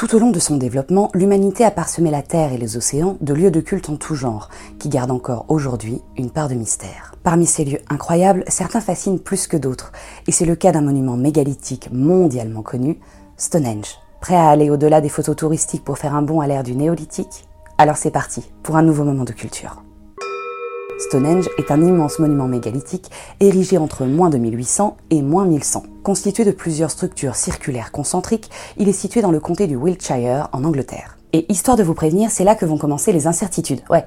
Tout au long de son développement, l'humanité a parsemé la Terre et les océans de lieux de culte en tout genre, qui gardent encore aujourd'hui une part de mystère. Parmi ces lieux incroyables, certains fascinent plus que d'autres, et c'est le cas d'un monument mégalithique mondialement connu, Stonehenge. Prêt à aller au-delà des photos touristiques pour faire un bond à l'ère du néolithique? Alors c'est parti pour un nouveau moment de culture. Stonehenge est un immense monument mégalithique érigé entre moins 2800 et moins 1100. Constitué de plusieurs structures circulaires concentriques, il est situé dans le comté du Wiltshire en Angleterre. Et histoire de vous prévenir, c'est là que vont commencer les incertitudes. Ouais,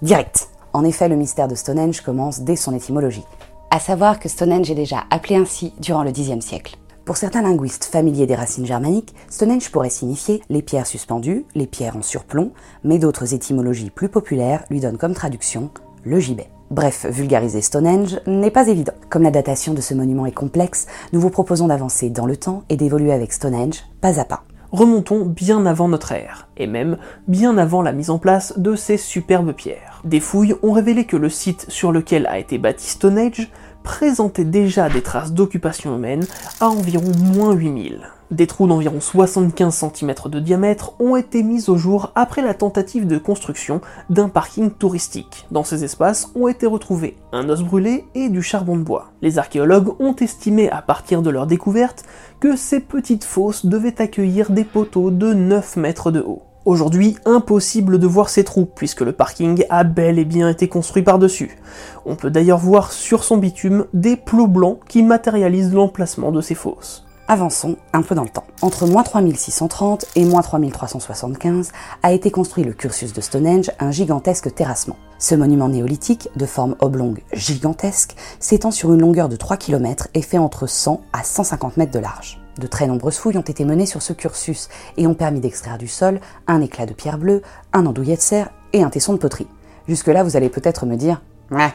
direct. En effet, le mystère de Stonehenge commence dès son étymologie. À savoir que Stonehenge est déjà appelé ainsi durant le Xe siècle. Pour certains linguistes familiers des racines germaniques, Stonehenge pourrait signifier les pierres suspendues, les pierres en surplomb, mais d'autres étymologies plus populaires lui donnent comme traduction le gibet. Bref, vulgariser Stonehenge n'est pas évident. Comme la datation de ce monument est complexe, nous vous proposons d'avancer dans le temps et d'évoluer avec Stonehenge pas à pas. Remontons bien avant notre ère, et même bien avant la mise en place de ces superbes pierres. Des fouilles ont révélé que le site sur lequel a été bâti Stonehenge présentait déjà des traces d'occupation humaine à environ moins 8000. Des trous d'environ 75 cm de diamètre ont été mis au jour après la tentative de construction d'un parking touristique. Dans ces espaces ont été retrouvés un os brûlé et du charbon de bois. Les archéologues ont estimé à partir de leur découverte que ces petites fosses devaient accueillir des poteaux de 9 mètres de haut. Aujourd'hui, impossible de voir ces trous, puisque le parking a bel et bien été construit par-dessus. On peut d'ailleurs voir sur son bitume des plots blancs qui matérialisent l'emplacement de ces fosses. Avançons un peu dans le temps. Entre moins 3630 et moins 3375 a été construit le cursus de Stonehenge, un gigantesque terrassement. Ce monument néolithique, de forme oblongue gigantesque, s'étend sur une longueur de 3 km et fait entre 100 à 150 mètres de large. De très nombreuses fouilles ont été menées sur ce cursus et ont permis d'extraire du sol un éclat de pierre bleue, un andouillet de serre et un tesson de poterie. Jusque-là, vous allez peut-être me dire Ouais.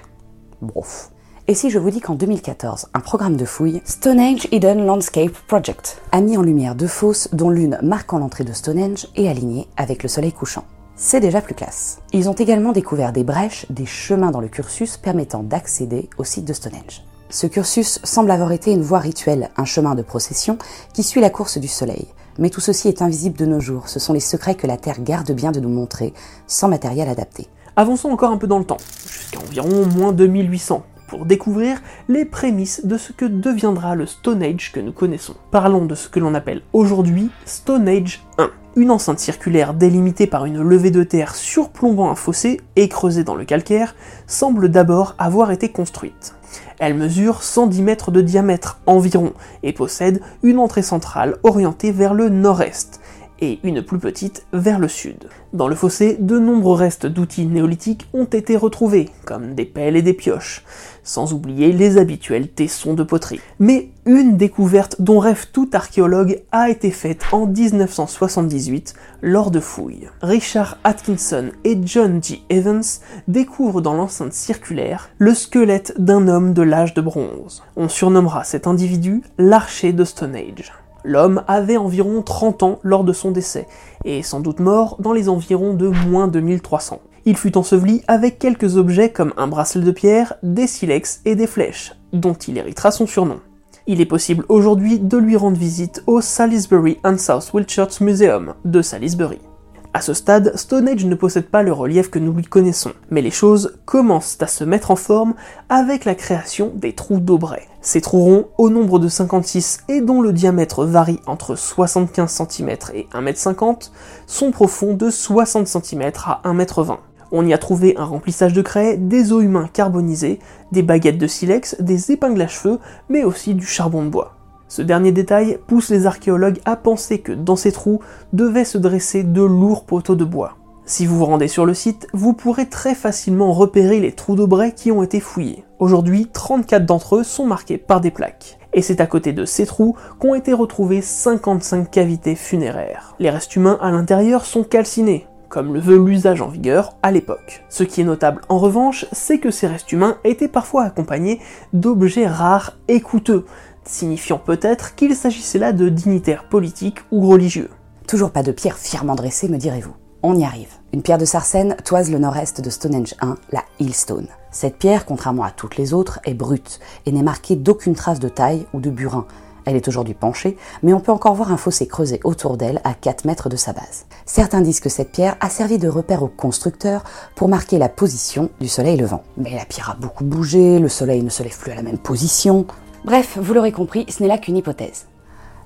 Et si je vous dis qu'en 2014, un programme de fouilles, Stonehenge Hidden Landscape Project, a mis en lumière deux fosses dont l'une marquant l'entrée de Stonehenge et alignée avec le soleil couchant c'est déjà plus classe. Ils ont également découvert des brèches, des chemins dans le cursus permettant d'accéder au site de Stonehenge. Ce cursus semble avoir été une voie rituelle, un chemin de procession qui suit la course du soleil. Mais tout ceci est invisible de nos jours, ce sont les secrets que la Terre garde bien de nous montrer, sans matériel adapté. Avançons encore un peu dans le temps, jusqu'à environ moins 2800, pour découvrir les prémices de ce que deviendra le Stone Age que nous connaissons. Parlons de ce que l'on appelle aujourd'hui Stone Age 1. Une enceinte circulaire délimitée par une levée de terre surplombant un fossé et creusée dans le calcaire semble d'abord avoir été construite. Elle mesure 110 mètres de diamètre environ et possède une entrée centrale orientée vers le nord-est et une plus petite vers le sud. Dans le fossé, de nombreux restes d'outils néolithiques ont été retrouvés, comme des pelles et des pioches, sans oublier les habituels tessons de poterie. Mais une découverte dont rêve tout archéologue a été faite en 1978 lors de fouilles. Richard Atkinson et John G. Evans découvrent dans l'enceinte circulaire le squelette d'un homme de l'âge de bronze. On surnommera cet individu l'archer de Stonehenge. L'homme avait environ 30 ans lors de son décès, et sans doute mort dans les environs de moins de 1300. Il fut enseveli avec quelques objets comme un bracelet de pierre, des silex et des flèches, dont il héritera son surnom. Il est possible aujourd'hui de lui rendre visite au Salisbury and South Wiltshire Museum de Salisbury. À ce stade, Stonehenge ne possède pas le relief que nous lui connaissons, mais les choses commencent à se mettre en forme avec la création des trous d'Aubray. Ces trous ronds, au nombre de 56 et dont le diamètre varie entre 75 cm et 1,50 m, sont profonds de 60 cm à 1,20 m. On y a trouvé un remplissage de craie, des os humains carbonisés, des baguettes de silex, des épingles à cheveux, mais aussi du charbon de bois. Ce dernier détail pousse les archéologues à penser que dans ces trous devaient se dresser de lourds poteaux de bois. Si vous vous rendez sur le site, vous pourrez très facilement repérer les trous d'Aubray qui ont été fouillés. Aujourd'hui, 34 d'entre eux sont marqués par des plaques. Et c'est à côté de ces trous qu'ont été retrouvées 55 cavités funéraires. Les restes humains à l'intérieur sont calcinés, comme le veut l'usage en vigueur à l'époque. Ce qui est notable en revanche, c'est que ces restes humains étaient parfois accompagnés d'objets rares et coûteux, signifiant peut-être qu'il s'agissait là de dignitaires politiques ou religieux. Toujours pas de pierre fièrement dressée, me direz-vous. On y arrive. Une pierre de Sarcène toise le nord-est de Stonehenge 1, la Hillstone. Cette pierre, contrairement à toutes les autres, est brute et n'est marquée d'aucune trace de taille ou de burin. Elle est aujourd'hui penchée, mais on peut encore voir un fossé creusé autour d'elle à 4 mètres de sa base. Certains disent que cette pierre a servi de repère aux constructeurs pour marquer la position du soleil levant. Mais la pierre a beaucoup bougé, le soleil ne se lève plus à la même position, Bref, vous l'aurez compris, ce n'est là qu'une hypothèse.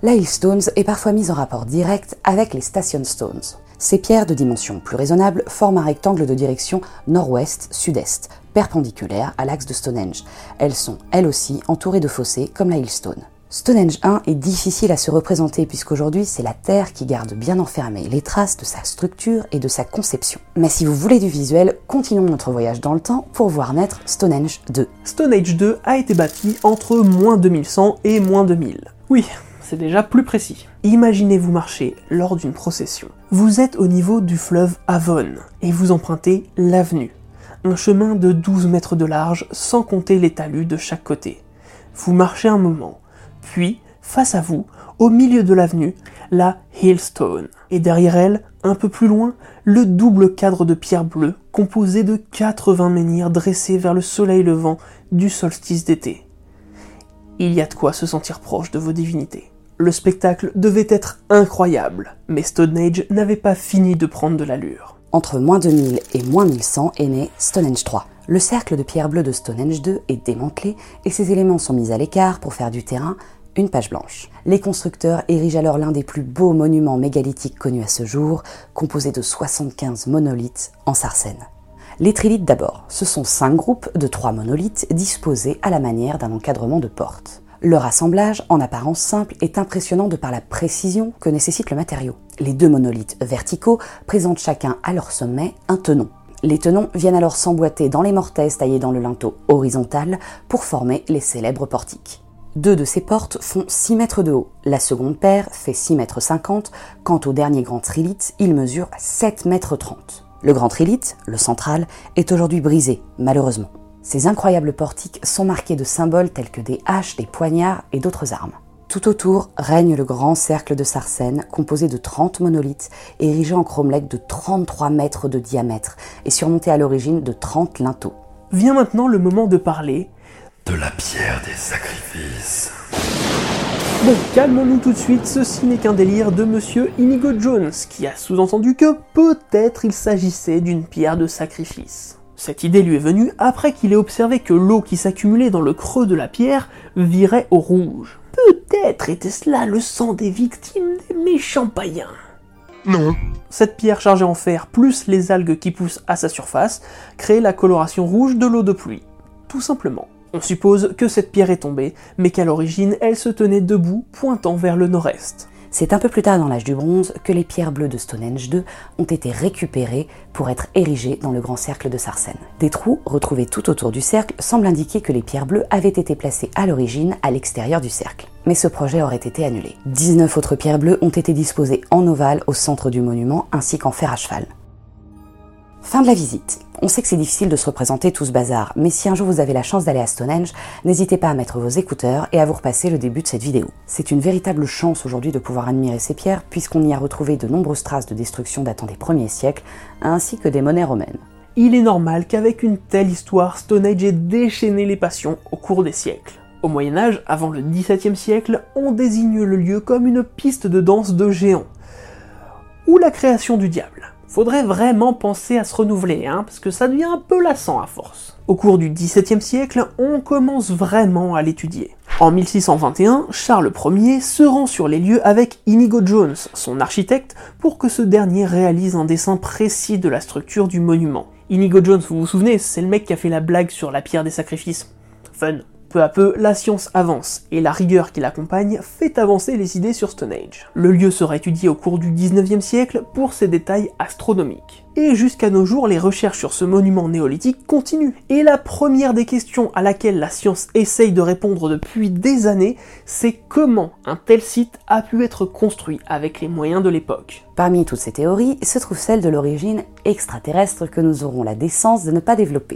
La Stones est parfois mise en rapport direct avec les Station Stones. Ces pierres de dimension plus raisonnable forment un rectangle de direction nord-ouest-sud-est, perpendiculaire à l'axe de Stonehenge. Elles sont, elles aussi, entourées de fossés comme la Hillstone. Stonehenge 1 est difficile à se représenter puisqu'aujourd'hui c'est la Terre qui garde bien enfermées les traces de sa structure et de sa conception. Mais si vous voulez du visuel, continuons notre voyage dans le temps pour voir naître Stonehenge 2. Stonehenge 2 a été bâti entre moins 2100 et moins 2000. Oui, c'est déjà plus précis. Imaginez-vous marcher lors d'une procession. Vous êtes au niveau du fleuve Avon et vous empruntez l'avenue. Un chemin de 12 mètres de large sans compter les talus de chaque côté. Vous marchez un moment puis, face à vous, au milieu de l'avenue, la Hillstone. Et derrière elle, un peu plus loin, le double cadre de pierre bleue, composé de 80 menhirs dressés vers le soleil levant du solstice d'été. Il y a de quoi se sentir proche de vos divinités. Le spectacle devait être incroyable, mais Stonehenge n'avait pas fini de prendre de l'allure. Entre moins 2000 et moins 1100 est né Stonehenge 3. Le cercle de pierre bleue de Stonehenge 2 est démantelé et ses éléments sont mis à l'écart pour faire du terrain une page blanche. Les constructeurs érigent alors l'un des plus beaux monuments mégalithiques connus à ce jour, composé de 75 monolithes en sarcène. Les trilithes d'abord, ce sont cinq groupes de trois monolithes disposés à la manière d'un encadrement de porte. Leur assemblage, en apparence simple, est impressionnant de par la précision que nécessite le matériau. Les deux monolithes verticaux présentent chacun à leur sommet un tenon. Les tenons viennent alors s'emboîter dans les mortaises taillées dans le linteau horizontal pour former les célèbres portiques. Deux de ces portes font 6 mètres de haut. La seconde paire fait 6 mètres 50. Quant au dernier grand trilith, il mesure 7 mètres 30. Le grand trilith, le central, est aujourd'hui brisé, malheureusement. Ces incroyables portiques sont marqués de symboles tels que des haches, des poignards et d'autres armes. Tout autour règne le grand cercle de Sarcène, composé de 30 monolithes, érigés en chromlech de 33 mètres de diamètre et surmonté à l'origine de 30 linteaux. Vient maintenant le moment de parler de la pierre des sacrifices. Bon, calmons-nous tout de suite, ceci n'est qu'un délire de monsieur Inigo Jones, qui a sous-entendu que peut-être il s'agissait d'une pierre de sacrifice. Cette idée lui est venue après qu'il ait observé que l'eau qui s'accumulait dans le creux de la pierre virait au rouge. Peut-être était-ce là le sang des victimes des méchants païens. Non. Cette pierre chargée en fer, plus les algues qui poussent à sa surface, crée la coloration rouge de l'eau de pluie. Tout simplement. On suppose que cette pierre est tombée, mais qu'à l'origine elle se tenait debout, pointant vers le nord-est. C'est un peu plus tard dans l'âge du bronze que les pierres bleues de Stonehenge 2 ont été récupérées pour être érigées dans le grand cercle de Sarcène. Des trous retrouvés tout autour du cercle semblent indiquer que les pierres bleues avaient été placées à l'origine à l'extérieur du cercle. Mais ce projet aurait été annulé. 19 autres pierres bleues ont été disposées en ovale au centre du monument ainsi qu'en fer à cheval. Fin de la visite. On sait que c'est difficile de se représenter tout ce bazar, mais si un jour vous avez la chance d'aller à Stonehenge, n'hésitez pas à mettre vos écouteurs et à vous repasser le début de cette vidéo. C'est une véritable chance aujourd'hui de pouvoir admirer ces pierres, puisqu'on y a retrouvé de nombreuses traces de destruction datant des premiers siècles, ainsi que des monnaies romaines. Il est normal qu'avec une telle histoire, Stonehenge ait déchaîné les passions au cours des siècles. Au Moyen Âge, avant le XVIIe siècle, on désigne le lieu comme une piste de danse de géants, ou la création du diable faudrait vraiment penser à se renouveler, hein, parce que ça devient un peu lassant à force. Au cours du XVIIe siècle, on commence vraiment à l'étudier. En 1621, Charles Ier se rend sur les lieux avec Inigo Jones, son architecte, pour que ce dernier réalise un dessin précis de la structure du monument. Inigo Jones, vous vous souvenez, c'est le mec qui a fait la blague sur la pierre des sacrifices. Fun. Peu à peu, la science avance, et la rigueur qui l'accompagne fait avancer les idées sur Stonehenge. Le lieu sera étudié au cours du 19e siècle pour ses détails astronomiques. Et jusqu'à nos jours, les recherches sur ce monument néolithique continuent. Et la première des questions à laquelle la science essaye de répondre depuis des années, c'est comment un tel site a pu être construit avec les moyens de l'époque. Parmi toutes ces théories se trouve celle de l'origine extraterrestre que nous aurons la décence de ne pas développer.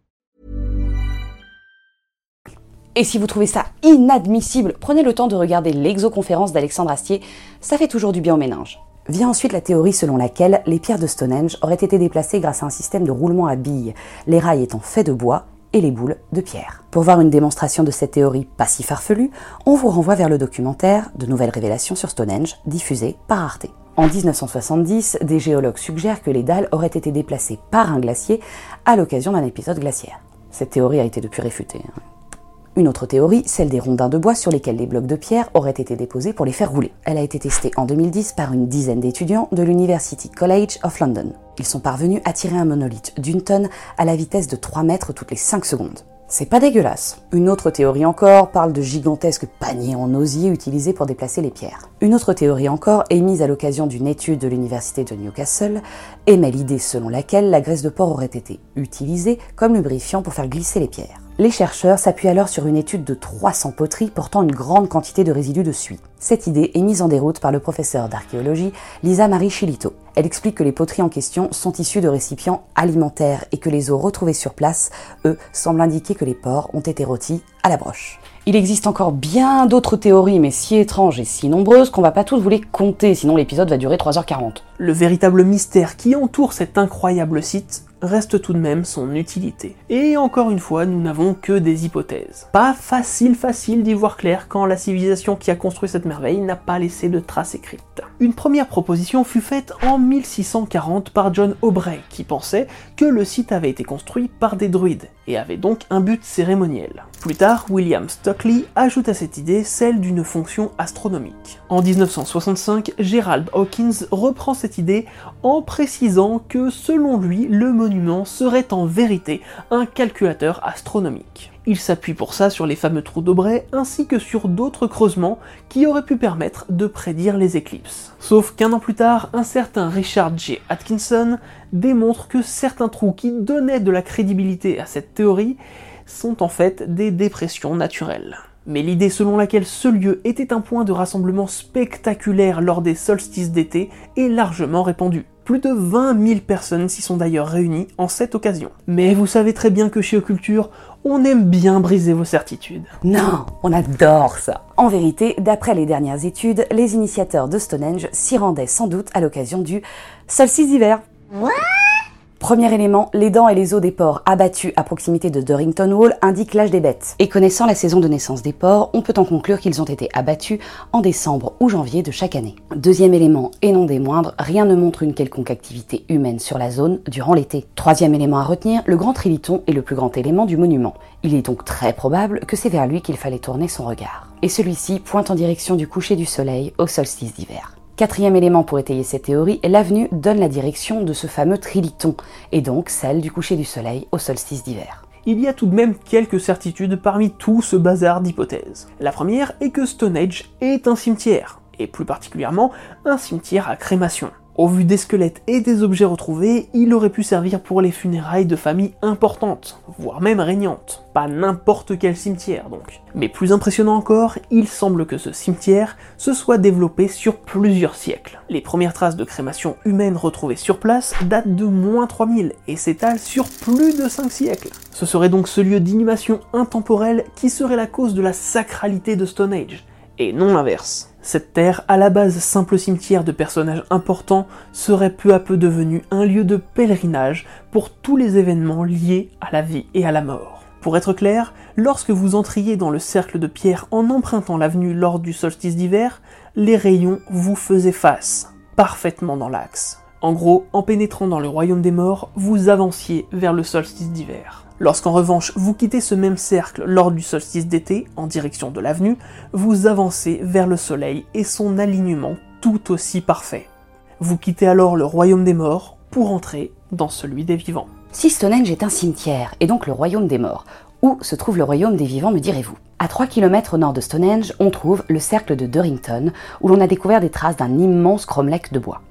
Et si vous trouvez ça inadmissible, prenez le temps de regarder l'exoconférence d'Alexandre Astier, ça fait toujours du bien au méninge. Vient ensuite la théorie selon laquelle les pierres de Stonehenge auraient été déplacées grâce à un système de roulement à billes, les rails étant faits de bois et les boules de pierre. Pour voir une démonstration de cette théorie pas si farfelue, on vous renvoie vers le documentaire De nouvelles révélations sur Stonehenge, diffusé par Arte. En 1970, des géologues suggèrent que les dalles auraient été déplacées par un glacier à l'occasion d'un épisode glaciaire. Cette théorie a été depuis réfutée. Une autre théorie, celle des rondins de bois sur lesquels les blocs de pierre auraient été déposés pour les faire rouler. Elle a été testée en 2010 par une dizaine d'étudiants de l'University College of London. Ils sont parvenus à tirer un monolithe d'une tonne à la vitesse de 3 mètres toutes les 5 secondes. C'est pas dégueulasse. Une autre théorie encore parle de gigantesques paniers en osier utilisés pour déplacer les pierres. Une autre théorie encore, émise à l'occasion d'une étude de l'université de Newcastle, émet l'idée selon laquelle la graisse de porc aurait été utilisée comme lubrifiant pour faire glisser les pierres. Les chercheurs s'appuient alors sur une étude de 300 poteries portant une grande quantité de résidus de suie. Cette idée est mise en déroute par le professeur d'archéologie Lisa Marie Chilito. Elle explique que les poteries en question sont issues de récipients alimentaires et que les os retrouvés sur place, eux, semblent indiquer que les porcs ont été rôtis à la broche. Il existe encore bien d'autres théories, mais si étranges et si nombreuses qu'on va pas toutes vous les compter, sinon l'épisode va durer 3h40. Le véritable mystère qui entoure cet incroyable site reste tout de même son utilité. Et encore une fois, nous n'avons que des hypothèses. Pas facile facile d'y voir clair quand la civilisation qui a construit cette merveille n'a pas laissé de traces écrites. Une première proposition fut faite en 1640 par John Aubrey, qui pensait que le site avait été construit par des druides, et avait donc un but cérémoniel. Plus tard, William Stockley ajoute à cette idée celle d'une fonction astronomique. En 1965, Gerald Hawkins reprend cette idée en précisant que selon lui, le serait en vérité un calculateur astronomique. Il s'appuie pour ça sur les fameux trous d'Aubrey ainsi que sur d'autres creusements qui auraient pu permettre de prédire les éclipses. Sauf qu'un an plus tard, un certain Richard J. Atkinson démontre que certains trous qui donnaient de la crédibilité à cette théorie sont en fait des dépressions naturelles. Mais l'idée selon laquelle ce lieu était un point de rassemblement spectaculaire lors des solstices d'été est largement répandue. Plus de 20 000 personnes s'y sont d'ailleurs réunies en cette occasion. Mais vous savez très bien que chez Occulture, on aime bien briser vos certitudes. Non, on adore ça. En vérité, d'après les dernières études, les initiateurs de Stonehenge s'y rendaient sans doute à l'occasion du solstice d'hiver. Premier élément, les dents et les os des porcs abattus à proximité de Durrington Wall indiquent l'âge des bêtes. Et connaissant la saison de naissance des porcs, on peut en conclure qu'ils ont été abattus en décembre ou janvier de chaque année. Deuxième élément, et non des moindres, rien ne montre une quelconque activité humaine sur la zone durant l'été. Troisième élément à retenir, le grand triliton est le plus grand élément du monument. Il est donc très probable que c'est vers lui qu'il fallait tourner son regard. Et celui-ci pointe en direction du coucher du soleil au solstice d'hiver. Quatrième élément pour étayer cette théorie, l'avenue donne la direction de ce fameux triliton, et donc celle du coucher du soleil au solstice d'hiver. Il y a tout de même quelques certitudes parmi tout ce bazar d'hypothèses. La première est que Stonehenge est un cimetière, et plus particulièrement un cimetière à crémation. Au vu des squelettes et des objets retrouvés, il aurait pu servir pour les funérailles de familles importantes, voire même régnantes. Pas n'importe quel cimetière donc. Mais plus impressionnant encore, il semble que ce cimetière se soit développé sur plusieurs siècles. Les premières traces de crémation humaine retrouvées sur place datent de moins 3000 et s'étalent sur plus de 5 siècles. Ce serait donc ce lieu d'inhumation intemporelle qui serait la cause de la sacralité de Stonehenge, et non l'inverse. Cette terre, à la base simple cimetière de personnages importants, serait peu à peu devenue un lieu de pèlerinage pour tous les événements liés à la vie et à la mort. Pour être clair, lorsque vous entriez dans le cercle de pierre en empruntant l'avenue lors du solstice d'hiver, les rayons vous faisaient face, parfaitement dans l'axe. En gros, en pénétrant dans le royaume des morts, vous avanciez vers le solstice d'hiver. Lorsqu'en revanche vous quittez ce même cercle lors du solstice d'été, en direction de l'avenue, vous avancez vers le soleil et son alignement tout aussi parfait. Vous quittez alors le royaume des morts pour entrer dans celui des vivants. Si Stonehenge est un cimetière, et donc le royaume des morts, où se trouve le royaume des vivants, me direz-vous? À 3 km au nord de Stonehenge, on trouve le cercle de Durrington, où l'on a découvert des traces d'un immense cromlech de bois.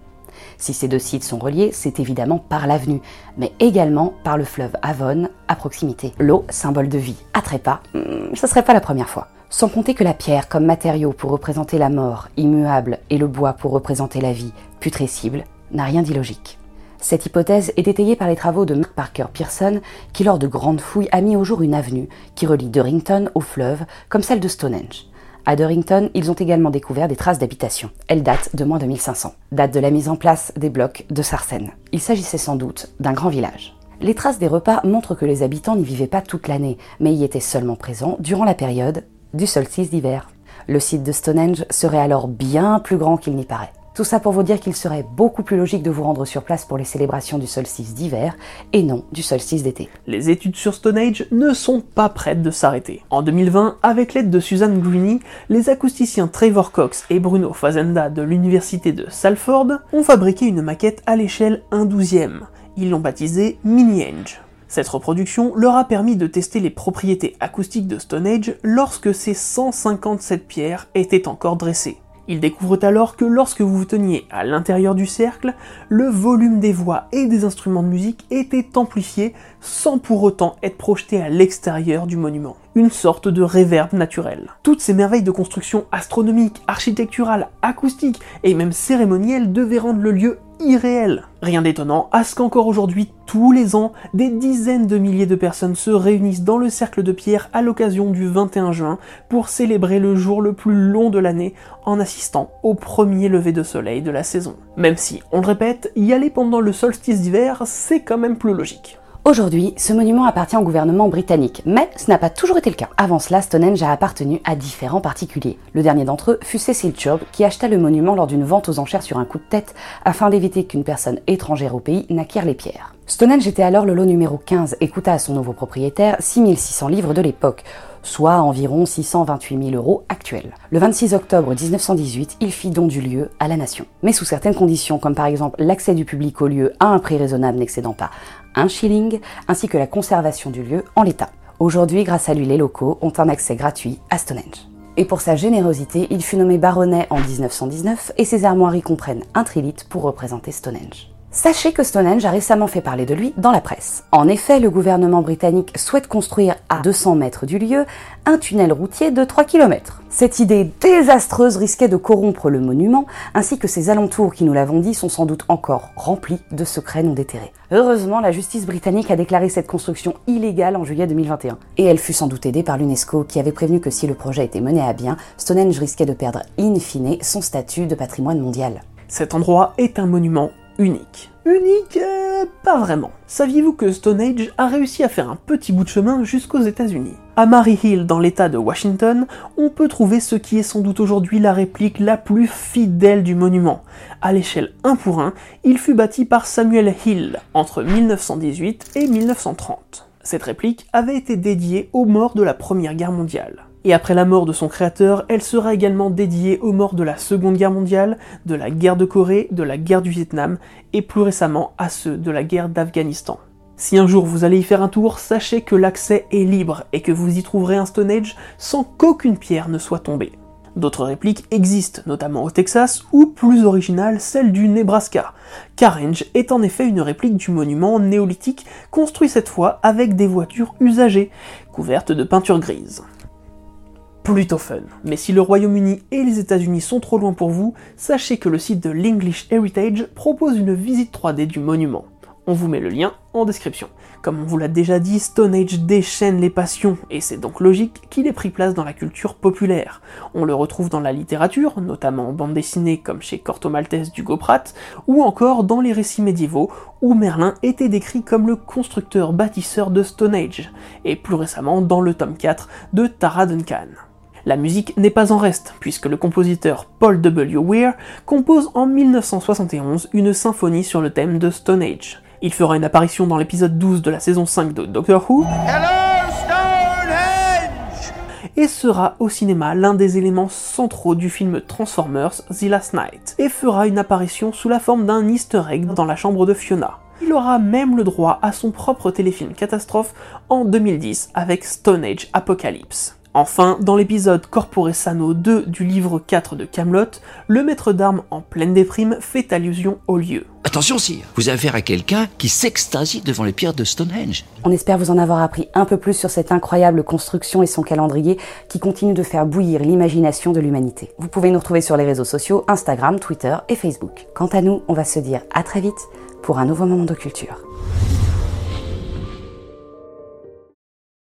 Si ces deux sites sont reliés, c'est évidemment par l'avenue, mais également par le fleuve Avon à proximité. L'eau, symbole de vie. À trépas, hmm, ce serait pas la première fois. Sans compter que la pierre comme matériau pour représenter la mort, immuable, et le bois pour représenter la vie, putrescible, n'a rien d'illogique. Cette hypothèse est étayée par les travaux de Mark Parker Pearson, qui lors de grandes fouilles a mis au jour une avenue qui relie Durrington au fleuve, comme celle de Stonehenge. À Durrington, ils ont également découvert des traces d'habitation. Elles datent de moins de 1500. Date de la mise en place des blocs de Sarsen. Il s'agissait sans doute d'un grand village. Les traces des repas montrent que les habitants n'y vivaient pas toute l'année, mais y étaient seulement présents durant la période du solstice d'hiver. Le site de Stonehenge serait alors bien plus grand qu'il n'y paraît. Tout ça pour vous dire qu'il serait beaucoup plus logique de vous rendre sur place pour les célébrations du solstice d'hiver et non du solstice d'été. Les études sur Stonehenge ne sont pas prêtes de s'arrêter. En 2020, avec l'aide de Suzanne Greeny, les acousticiens Trevor Cox et Bruno Fazenda de l'université de Salford ont fabriqué une maquette à l'échelle 1 douzième. Ils l'ont baptisée Mini-Enge. Cette reproduction leur a permis de tester les propriétés acoustiques de Stonehenge lorsque ces 157 pierres étaient encore dressées. Ils découvrent alors que lorsque vous vous teniez à l'intérieur du cercle, le volume des voix et des instruments de musique était amplifié sans pour autant être projeté à l'extérieur du monument. Une sorte de réverb naturel. Toutes ces merveilles de construction astronomique, architecturale, acoustique et même cérémonielle devaient rendre le lieu irréel. Rien d'étonnant à ce qu'encore aujourd'hui, tous les ans, des dizaines de milliers de personnes se réunissent dans le cercle de pierre à l'occasion du 21 juin pour célébrer le jour le plus long de l'année en assistant au premier lever de soleil de la saison. Même si, on le répète, y aller pendant le solstice d'hiver, c'est quand même plus logique. Aujourd'hui, ce monument appartient au gouvernement britannique, mais ce n'a pas toujours été le cas. Avant cela, Stonehenge a appartenu à différents particuliers. Le dernier d'entre eux fut Cecil Chubb, qui acheta le monument lors d'une vente aux enchères sur un coup de tête, afin d'éviter qu'une personne étrangère au pays n'acquiert les pierres. Stonehenge était alors le lot numéro 15 et coûta à son nouveau propriétaire 6600 livres de l'époque, soit environ 628 000 euros actuels. Le 26 octobre 1918, il fit don du lieu à la nation. Mais sous certaines conditions, comme par exemple l'accès du public au lieu à un prix raisonnable n'excédant pas un shilling, ainsi que la conservation du lieu en l'état. Aujourd'hui, grâce à lui, les locaux ont un accès gratuit à Stonehenge. Et pour sa générosité, il fut nommé baronnet en 1919 et ses armoiries comprennent un trilite pour représenter Stonehenge. Sachez que Stonehenge a récemment fait parler de lui dans la presse. En effet, le gouvernement britannique souhaite construire à 200 mètres du lieu un tunnel routier de 3 km. Cette idée désastreuse risquait de corrompre le monument, ainsi que ses alentours qui, nous l'avons dit, sont sans doute encore remplis de secrets non déterrés. Heureusement, la justice britannique a déclaré cette construction illégale en juillet 2021. Et elle fut sans doute aidée par l'UNESCO, qui avait prévenu que si le projet était mené à bien, Stonehenge risquait de perdre in fine son statut de patrimoine mondial. Cet endroit est un monument unique. Unique euh, Pas vraiment. Saviez-vous que Stone Age a réussi à faire un petit bout de chemin jusqu'aux États-Unis? À Mary Hill, dans l'État de Washington, on peut trouver ce qui est sans doute aujourd'hui la réplique la plus fidèle du monument. À l'échelle 1 pour 1, il fut bâti par Samuel Hill entre 1918 et 1930. Cette réplique avait été dédiée aux morts de la Première Guerre mondiale. Et après la mort de son créateur, elle sera également dédiée aux morts de la Seconde Guerre mondiale, de la guerre de Corée, de la guerre du Vietnam et plus récemment à ceux de la guerre d'Afghanistan. Si un jour vous allez y faire un tour, sachez que l'accès est libre et que vous y trouverez un Stone sans qu'aucune pierre ne soit tombée. D'autres répliques existent, notamment au Texas, ou plus originale, celle du Nebraska. Carrange est en effet une réplique du monument néolithique, construit cette fois avec des voitures usagées, couvertes de peinture grise. Plutôt fun. Mais si le Royaume-Uni et les États-Unis sont trop loin pour vous, sachez que le site de l'English Heritage propose une visite 3D du monument. On vous met le lien en description. Comme on vous l'a déjà dit, Stone Age déchaîne les passions, et c'est donc logique qu'il ait pris place dans la culture populaire. On le retrouve dans la littérature, notamment en bande dessinée comme chez Corto Maltese d'Hugo Pratt, ou encore dans les récits médiévaux, où Merlin était décrit comme le constructeur bâtisseur de Stone Age, et plus récemment dans le tome 4 de Tara Duncan. La musique n'est pas en reste, puisque le compositeur Paul W. Weir compose en 1971 une symphonie sur le thème de Stone Age. Il fera une apparition dans l'épisode 12 de la saison 5 de Doctor Who. Et sera au cinéma l'un des éléments centraux du film Transformers The Last Night, et fera une apparition sous la forme d'un easter egg dans la chambre de Fiona. Il aura même le droit à son propre téléfilm catastrophe en 2010 avec Stone Age Apocalypse. Enfin, dans l'épisode Corpore Sano 2 du livre 4 de Camelot, le maître d'armes en pleine déprime fait allusion au lieu. Attention sire, vous avez affaire à quelqu'un qui s'extasie devant les pierres de Stonehenge. On espère vous en avoir appris un peu plus sur cette incroyable construction et son calendrier qui continue de faire bouillir l'imagination de l'humanité. Vous pouvez nous retrouver sur les réseaux sociaux Instagram, Twitter et Facebook. Quant à nous, on va se dire à très vite pour un nouveau moment de culture.